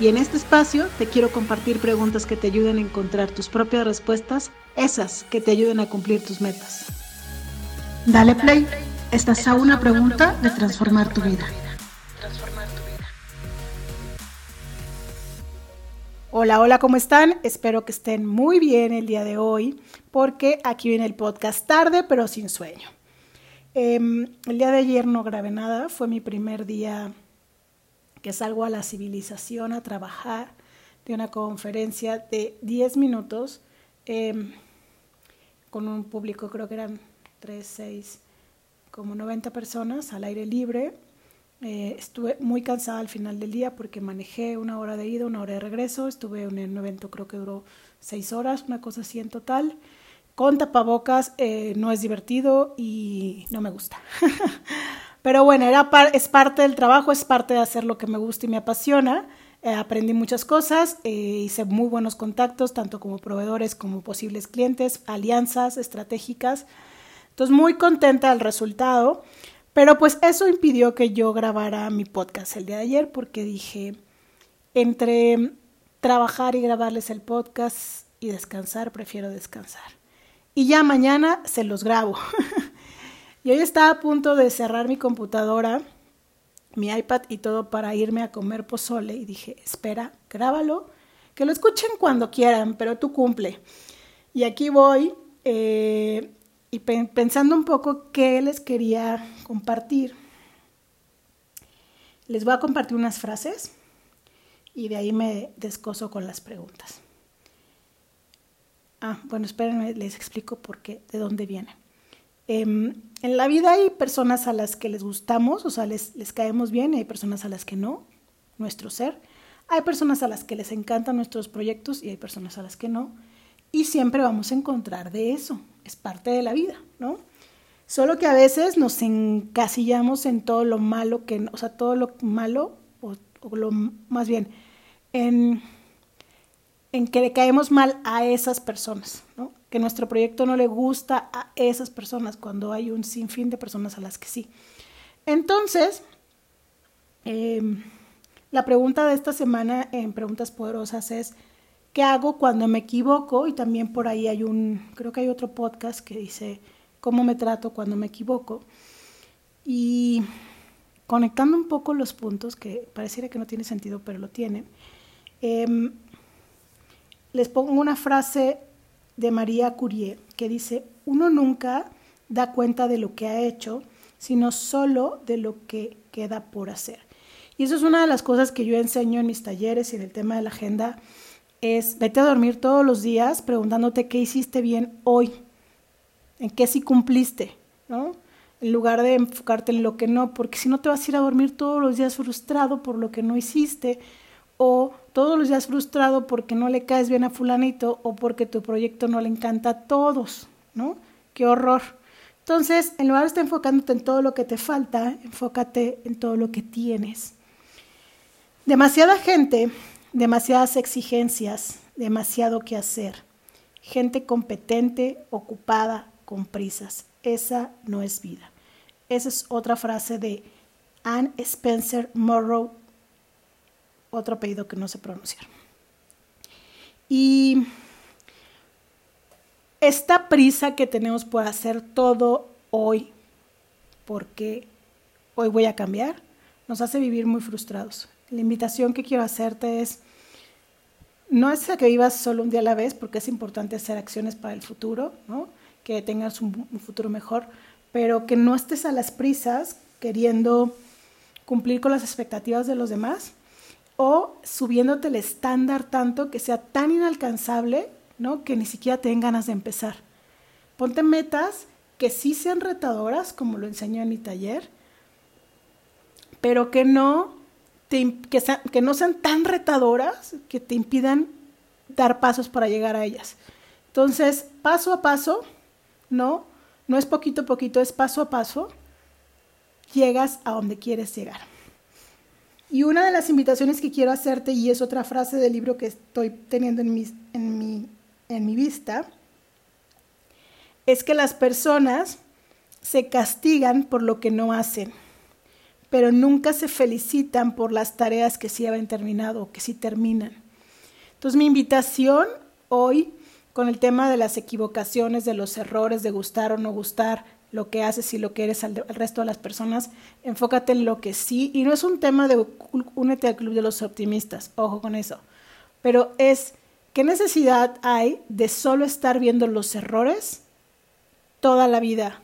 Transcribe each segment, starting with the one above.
Y en este espacio te quiero compartir preguntas que te ayuden a encontrar tus propias respuestas, esas que te ayuden a cumplir tus metas. Dale play, estás a una pregunta de transformar tu vida. Hola, hola, ¿cómo están? Espero que estén muy bien el día de hoy, porque aquí viene el podcast tarde, pero sin sueño. Em, el día de ayer no grabé nada, fue mi primer día que salgo a la civilización a trabajar de una conferencia de 10 minutos em, con un público, creo que eran 3, 6, como 90 personas al aire libre. Eh, estuve muy cansada al final del día porque manejé una hora de ida, una hora de regreso. Estuve en un evento, creo que duró 6 horas, una cosa así en total. Con tapabocas eh, no es divertido y no me gusta. Pero bueno, era es parte del trabajo, es parte de hacer lo que me gusta y me apasiona. Eh, aprendí muchas cosas, eh, hice muy buenos contactos, tanto como proveedores como posibles clientes, alianzas estratégicas. Entonces, muy contenta del resultado. Pero pues eso impidió que yo grabara mi podcast el día de ayer porque dije, entre trabajar y grabarles el podcast y descansar, prefiero descansar. Y ya mañana se los grabo. Y hoy estaba a punto de cerrar mi computadora, mi iPad y todo para irme a comer pozole y dije, espera, grábalo, que lo escuchen cuando quieran, pero tú cumple. Y aquí voy eh, y pensando un poco qué les quería compartir. Les voy a compartir unas frases y de ahí me descoso con las preguntas. Ah, bueno, espérenme, les explico por qué, de dónde viene. Em, en la vida hay personas a las que les gustamos, o sea, les, les caemos bien, y hay personas a las que no, nuestro ser. Hay personas a las que les encantan nuestros proyectos y hay personas a las que no. Y siempre vamos a encontrar de eso, es parte de la vida, ¿no? Solo que a veces nos encasillamos en todo lo malo que, o sea, todo lo malo, o, o lo más bien, en, en que le caemos mal a esas personas, ¿no? que nuestro proyecto no le gusta a esas personas cuando hay un sinfín de personas a las que sí. Entonces, em, la pregunta de esta semana en Preguntas Poderosas es, ¿qué hago cuando me equivoco? Y también por ahí hay un, creo que hay otro podcast que dice, ¿cómo me trato cuando me equivoco? Y conectando un poco los puntos, que pareciera que no tiene sentido, pero lo tienen, em, les pongo una frase de María Curie, que dice, uno nunca da cuenta de lo que ha hecho, sino solo de lo que queda por hacer. Y eso es una de las cosas que yo enseño en mis talleres y en el tema de la agenda, es vete a dormir todos los días preguntándote qué hiciste bien hoy, en qué sí cumpliste, ¿no? En lugar de enfocarte en lo que no, porque si no te vas a ir a dormir todos los días frustrado por lo que no hiciste o todos los días frustrado porque no le caes bien a fulanito o porque tu proyecto no le encanta a todos, ¿no? Qué horror. Entonces, en lugar de estar enfocándote en todo lo que te falta, enfócate en todo lo que tienes. Demasiada gente, demasiadas exigencias, demasiado que hacer. Gente competente, ocupada, con prisas. Esa no es vida. Esa es otra frase de Anne Spencer Morrow otro apellido que no sé pronunciar. Y esta prisa que tenemos por hacer todo hoy, porque hoy voy a cambiar, nos hace vivir muy frustrados. La invitación que quiero hacerte es, no es a que vivas solo un día a la vez, porque es importante hacer acciones para el futuro, ¿no? que tengas un, un futuro mejor, pero que no estés a las prisas queriendo cumplir con las expectativas de los demás, o subiéndote el estándar tanto que sea tan inalcanzable, ¿no? Que ni siquiera te ganas de empezar. Ponte metas que sí sean retadoras, como lo enseño en mi taller, pero que no, te, que, que no sean tan retadoras que te impidan dar pasos para llegar a ellas. Entonces, paso a paso, ¿no? No es poquito a poquito, es paso a paso, llegas a donde quieres llegar. Y una de las invitaciones que quiero hacerte, y es otra frase del libro que estoy teniendo en mi, en mi, en mi vista, es que las personas se castigan por lo que no hacen, pero nunca se felicitan por las tareas que sí habían terminado o que sí terminan. Entonces mi invitación hoy con el tema de las equivocaciones, de los errores, de gustar o no gustar, lo que haces y lo que eres al, resto de las personas, enfócate en lo que sí, y no es un tema de únete al club de los optimistas, ojo con eso, pero es qué necesidad hay de solo estar viendo los errores toda la vida.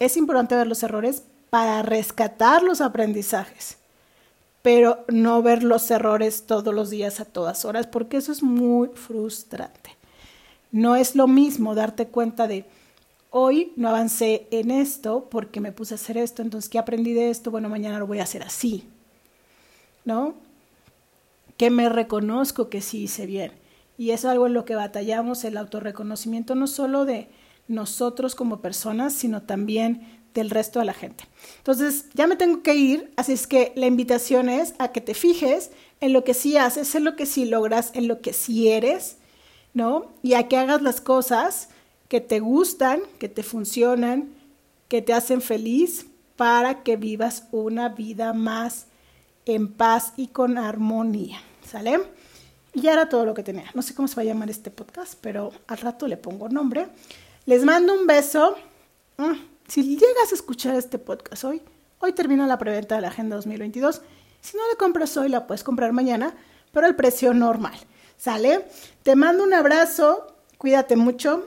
Es importante ver los errores para rescatar los aprendizajes, pero no ver los errores todos los días a todas horas, porque eso es muy frustrante. No es lo mismo darte cuenta de hoy no avancé en esto porque me puse a hacer esto, entonces ¿qué aprendí de esto? Bueno, mañana lo voy a hacer así, ¿no? Que me reconozco que sí hice bien. Y es algo en lo que batallamos, el autorreconocimiento, no solo de nosotros como personas, sino también del resto de la gente. Entonces, ya me tengo que ir, así es que la invitación es a que te fijes en lo que sí haces, en lo que sí logras, en lo que sí eres, ¿no? Y a que hagas las cosas que te gustan, que te funcionan, que te hacen feliz para que vivas una vida más en paz y con armonía. ¿Sale? Y ya era todo lo que tenía. No sé cómo se va a llamar este podcast, pero al rato le pongo nombre. Les mando un beso. Mm, si llegas a escuchar este podcast hoy, hoy termina la preventa de la Agenda 2022. Si no la compras hoy, la puedes comprar mañana, pero al precio normal. ¿Sale? Te mando un abrazo, cuídate mucho